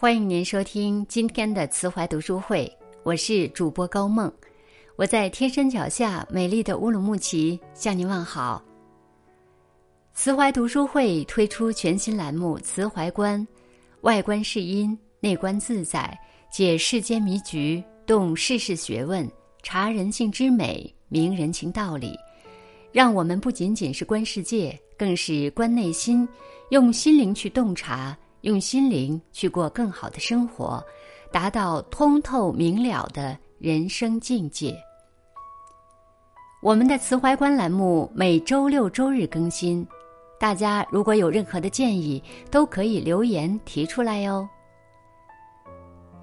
欢迎您收听今天的慈怀读书会，我是主播高梦，我在天山脚下美丽的乌鲁木齐向您问好。慈怀读书会推出全新栏目《慈怀观》，外观是因，内观自在，解世间迷局，动世事学问，察人性之美，明人情道理，让我们不仅仅是观世界，更是观内心，用心灵去洞察。用心灵去过更好的生活，达到通透明了的人生境界。我们的慈怀观栏目每周六周日更新，大家如果有任何的建议，都可以留言提出来哟。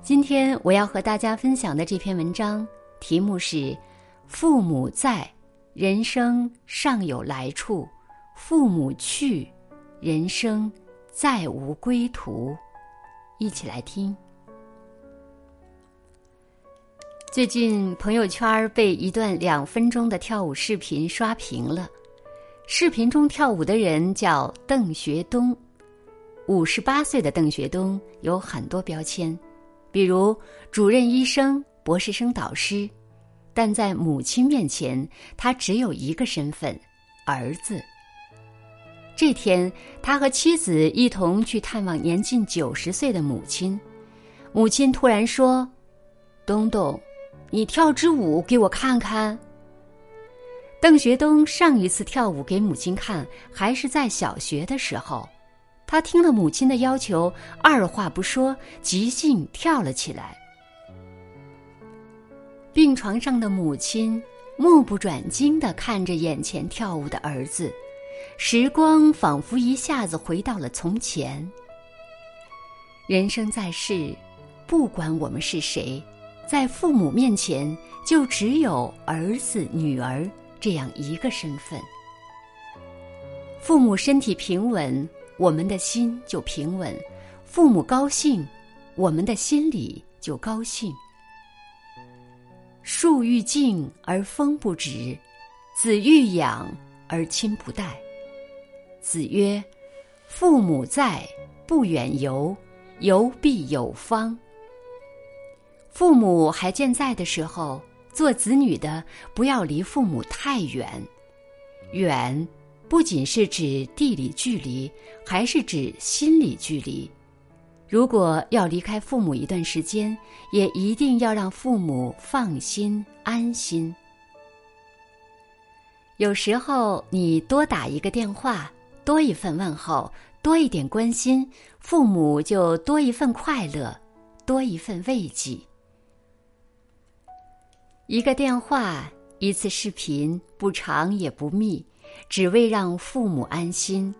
今天我要和大家分享的这篇文章题目是：父母在，人生尚有来处；父母去，人生。再无归途，一起来听。最近朋友圈被一段两分钟的跳舞视频刷屏了。视频中跳舞的人叫邓学东，五十八岁的邓学东有很多标签，比如主任医生、博士生导师，但在母亲面前，他只有一个身份——儿子。这天，他和妻子一同去探望年近九十岁的母亲。母亲突然说：“东东，你跳支舞给我看看。”邓学东上一次跳舞给母亲看，还是在小学的时候。他听了母亲的要求，二话不说，即兴跳了起来。病床上的母亲目不转睛的看着眼前跳舞的儿子。时光仿佛一下子回到了从前。人生在世，不管我们是谁，在父母面前就只有儿子、女儿这样一个身份。父母身体平稳，我们的心就平稳；父母高兴，我们的心里就高兴。树欲静而风不止，子欲养而亲不待。子曰：“父母在，不远游，游必有方。”父母还健在的时候，做子女的不要离父母太远。远不仅是指地理距离，还是指心理距离。如果要离开父母一段时间，也一定要让父母放心安心。有时候，你多打一个电话。多一份问候，多一点关心，父母就多一份快乐，多一份慰藉。一个电话，一次视频，不长也不密，只为让父母安心。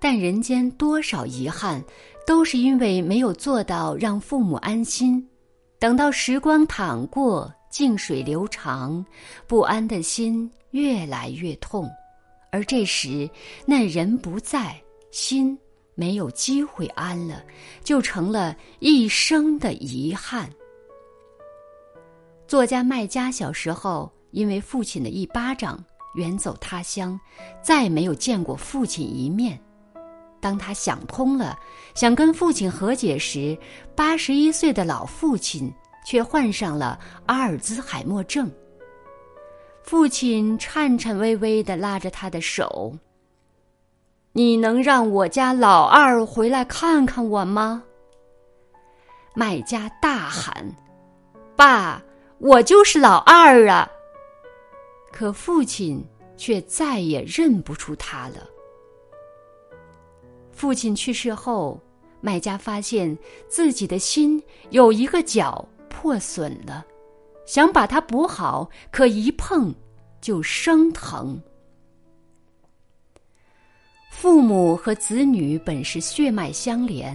但人间多少遗憾，都是因为没有做到让父母安心。等到时光淌过，静水流长，不安的心越来越痛。而这时，那人不在，心没有机会安了，就成了一生的遗憾。作家麦家小时候因为父亲的一巴掌远走他乡，再没有见过父亲一面。当他想通了，想跟父亲和解时，八十一岁的老父亲却患上了阿尔兹海默症。父亲颤颤巍巍的拉着他的手。你能让我家老二回来看看我吗？卖家大喊：“爸，我就是老二啊！”可父亲却再也认不出他了。父亲去世后，麦家发现自己的心有一个角破损了。想把它补好，可一碰就生疼。父母和子女本是血脉相连，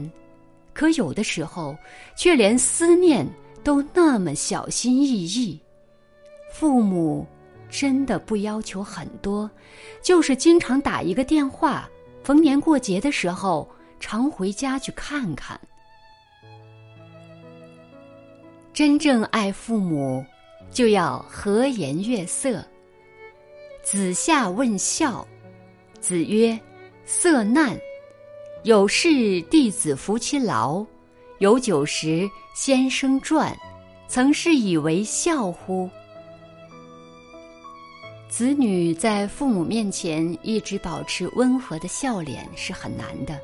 可有的时候却连思念都那么小心翼翼。父母真的不要求很多，就是经常打一个电话，逢年过节的时候常回家去看看。真正爱父母，就要和颜悦色。子夏问孝，子曰：“色难。有事弟子服其劳，有酒食，先生馔，曾是以为孝乎？子女在父母面前一直保持温和的笑脸是很难的。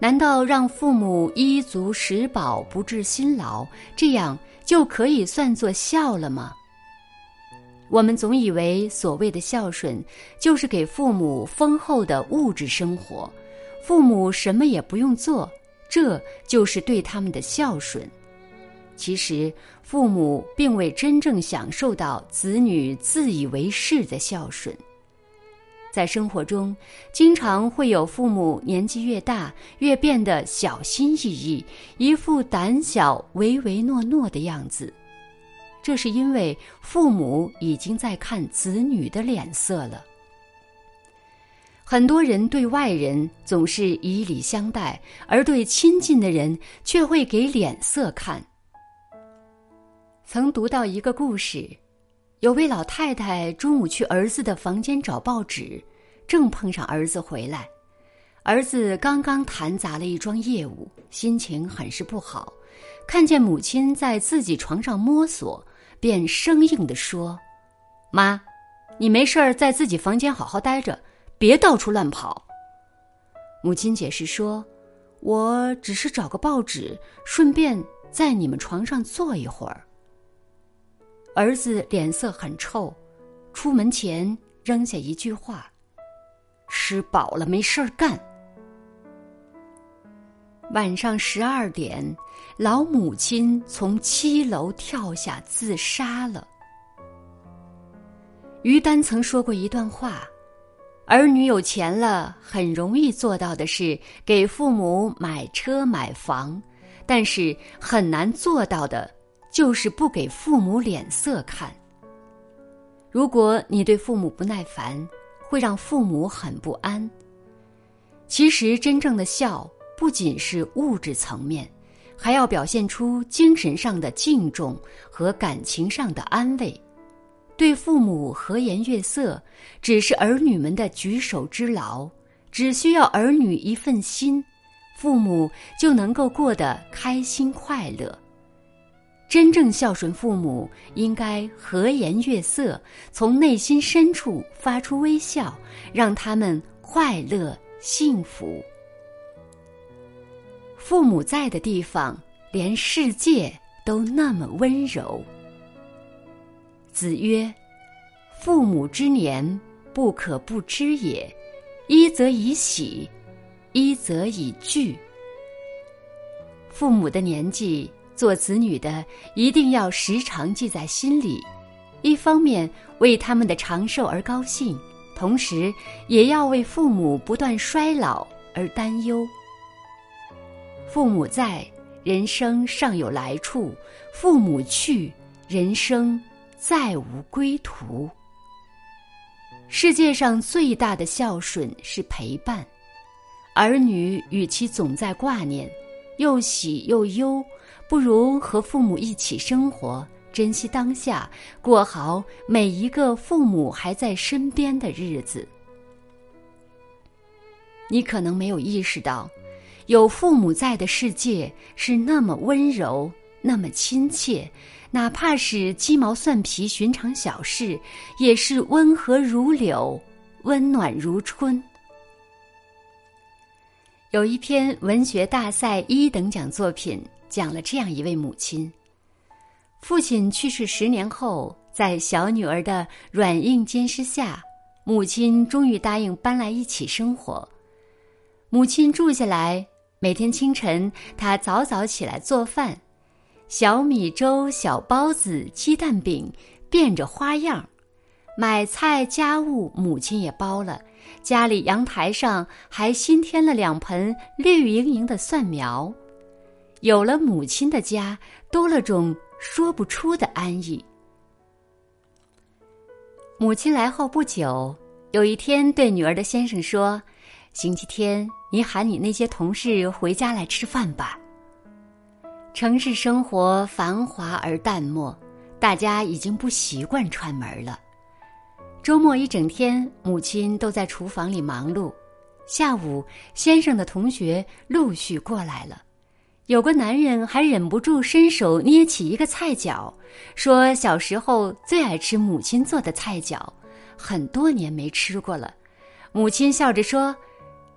难道让父母衣足食饱，不致辛劳，这样就可以算作孝了吗？我们总以为所谓的孝顺，就是给父母丰厚的物质生活，父母什么也不用做，这就是对他们的孝顺。其实，父母并未真正享受到子女自以为是的孝顺。在生活中，经常会有父母年纪越大越变得小心翼翼，一副胆小唯唯诺诺的样子。这是因为父母已经在看子女的脸色了。很多人对外人总是以礼相待，而对亲近的人却会给脸色看。曾读到一个故事。有位老太太中午去儿子的房间找报纸，正碰上儿子回来。儿子刚刚谈砸了一桩业务，心情很是不好。看见母亲在自己床上摸索，便生硬地说：“妈，你没事儿在自己房间好好待着，别到处乱跑。”母亲解释说：“我只是找个报纸，顺便在你们床上坐一会儿。”儿子脸色很臭，出门前扔下一句话：“吃饱了没事儿干。”晚上十二点，老母亲从七楼跳下自杀了。于丹曾说过一段话：“儿女有钱了，很容易做到的是给父母买车买房，但是很难做到的。”就是不给父母脸色看。如果你对父母不耐烦，会让父母很不安。其实，真正的孝不仅是物质层面，还要表现出精神上的敬重和感情上的安慰。对父母和颜悦色，只是儿女们的举手之劳，只需要儿女一份心，父母就能够过得开心快乐。真正孝顺父母，应该和颜悦色，从内心深处发出微笑，让他们快乐幸福。父母在的地方，连世界都那么温柔。子曰：“父母之年，不可不知也。一则以喜，一则以惧。”父母的年纪。做子女的一定要时常记在心里，一方面为他们的长寿而高兴，同时也要为父母不断衰老而担忧。父母在，人生尚有来处；父母去，人生再无归途。世界上最大的孝顺是陪伴，儿女与其总在挂念，又喜又忧。不如和父母一起生活，珍惜当下，过好每一个父母还在身边的日子。你可能没有意识到，有父母在的世界是那么温柔，那么亲切，哪怕是鸡毛蒜皮寻常小事，也是温和如柳，温暖如春。有一篇文学大赛一等奖作品。讲了这样一位母亲，父亲去世十年后，在小女儿的软硬兼施下，母亲终于答应搬来一起生活。母亲住下来，每天清晨，她早早起来做饭，小米粥、小包子、鸡蛋饼，变着花样。买菜家务，母亲也包了。家里阳台上还新添了两盆绿莹莹的蒜苗。有了母亲的家，多了种说不出的安逸。母亲来后不久，有一天对女儿的先生说：“星期天你喊你那些同事回家来吃饭吧。”城市生活繁华而淡漠，大家已经不习惯串门了。周末一整天，母亲都在厨房里忙碌。下午，先生的同学陆续过来了。有个男人还忍不住伸手捏起一个菜角，说小时候最爱吃母亲做的菜角，很多年没吃过了。母亲笑着说：“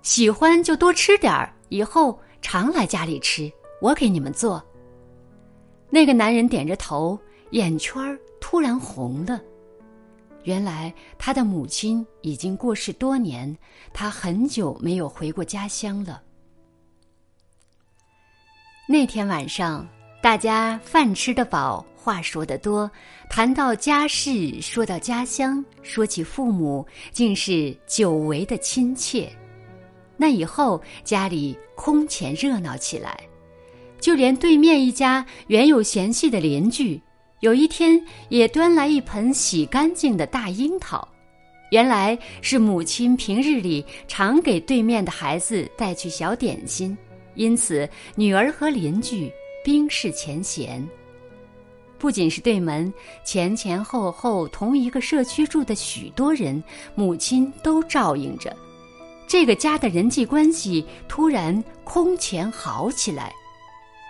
喜欢就多吃点儿，以后常来家里吃，我给你们做。”那个男人点着头，眼圈突然红了。原来他的母亲已经过世多年，他很久没有回过家乡了。那天晚上，大家饭吃得饱，话说得多，谈到家事，说到家乡，说起父母，竟是久违的亲切。那以后，家里空前热闹起来，就连对面一家原有嫌隙的邻居。有一天，也端来一盆洗干净的大樱桃，原来是母亲平日里常给对面的孩子带去小点心，因此女儿和邻居冰释前嫌。不仅是对门，前前后后同一个社区住的许多人，母亲都照应着，这个家的人际关系突然空前好起来。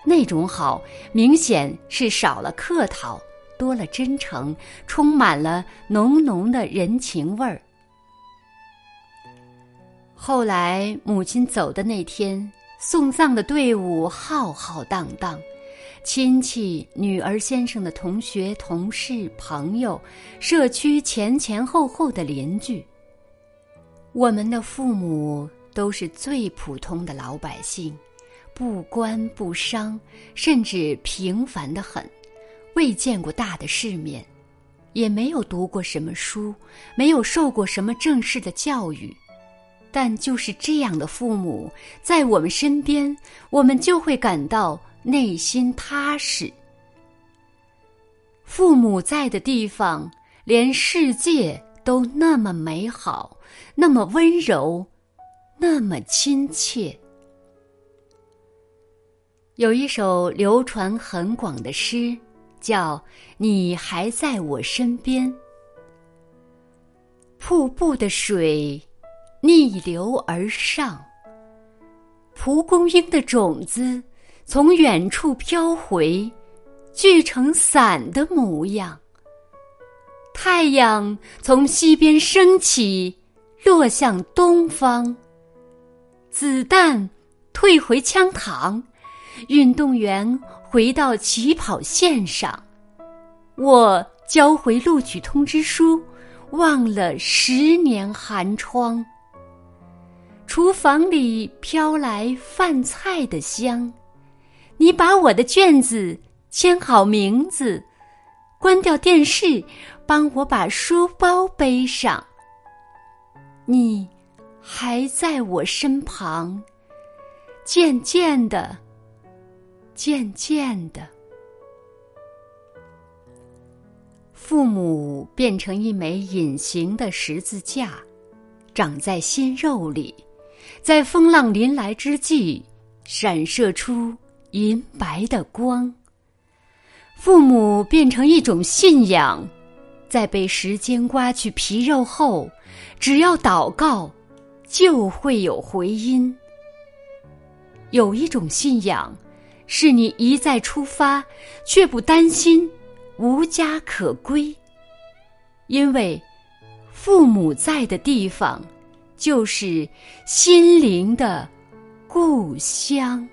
那种好，明显是少了客套，多了真诚，充满了浓浓的人情味儿。后来母亲走的那天，送葬的队伍浩浩荡荡，亲戚、女儿先生的同学、同事、朋友，社区前前后后的邻居。我们的父母都是最普通的老百姓。不官不商，甚至平凡的很，未见过大的世面，也没有读过什么书，没有受过什么正式的教育。但就是这样的父母在我们身边，我们就会感到内心踏实。父母在的地方，连世界都那么美好，那么温柔，那么亲切。有一首流传很广的诗，叫《你还在我身边》。瀑布的水逆流而上，蒲公英的种子从远处飘回，聚成伞的模样。太阳从西边升起，落向东方。子弹退回枪膛。运动员回到起跑线上，我交回录取通知书，忘了十年寒窗。厨房里飘来饭菜的香，你把我的卷子签好名字，关掉电视，帮我把书包背上。你还在我身旁，渐渐的。渐渐的，父母变成一枚隐形的十字架，长在心肉里，在风浪临来之际，闪射出银白的光。父母变成一种信仰，在被时间刮去皮肉后，只要祷告，就会有回音。有一种信仰。是你一再出发，却不担心无家可归，因为父母在的地方，就是心灵的故乡。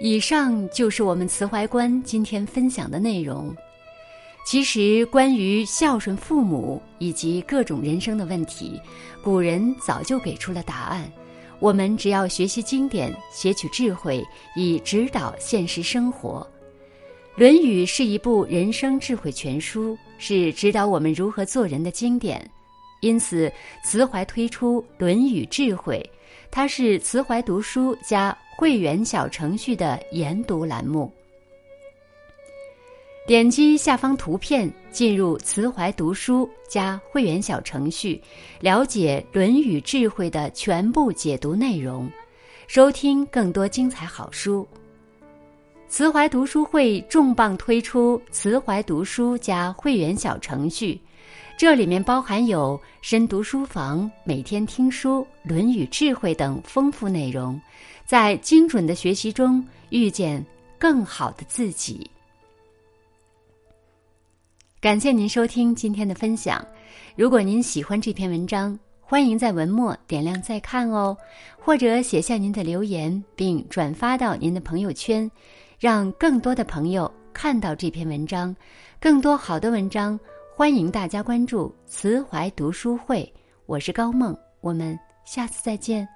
以上就是我们慈怀观今天分享的内容。其实，关于孝顺父母以及各种人生的问题，古人早就给出了答案。我们只要学习经典，撷取智慧，以指导现实生活。《论语》是一部人生智慧全书，是指导我们如何做人的经典。因此，慈怀推出《论语智慧》，它是慈怀读书加会员小程序的研读栏目。点击下方图片，进入慈怀读书加会员小程序，了解《论语》智慧的全部解读内容，收听更多精彩好书。慈怀读书会重磅推出慈怀读书加会员小程序，这里面包含有深读书房、每天听书、《论语》智慧等丰富内容，在精准的学习中遇见更好的自己。感谢您收听今天的分享。如果您喜欢这篇文章，欢迎在文末点亮再看哦，或者写下您的留言，并转发到您的朋友圈，让更多的朋友看到这篇文章。更多好的文章，欢迎大家关注“慈怀读书会”。我是高梦，我们下次再见。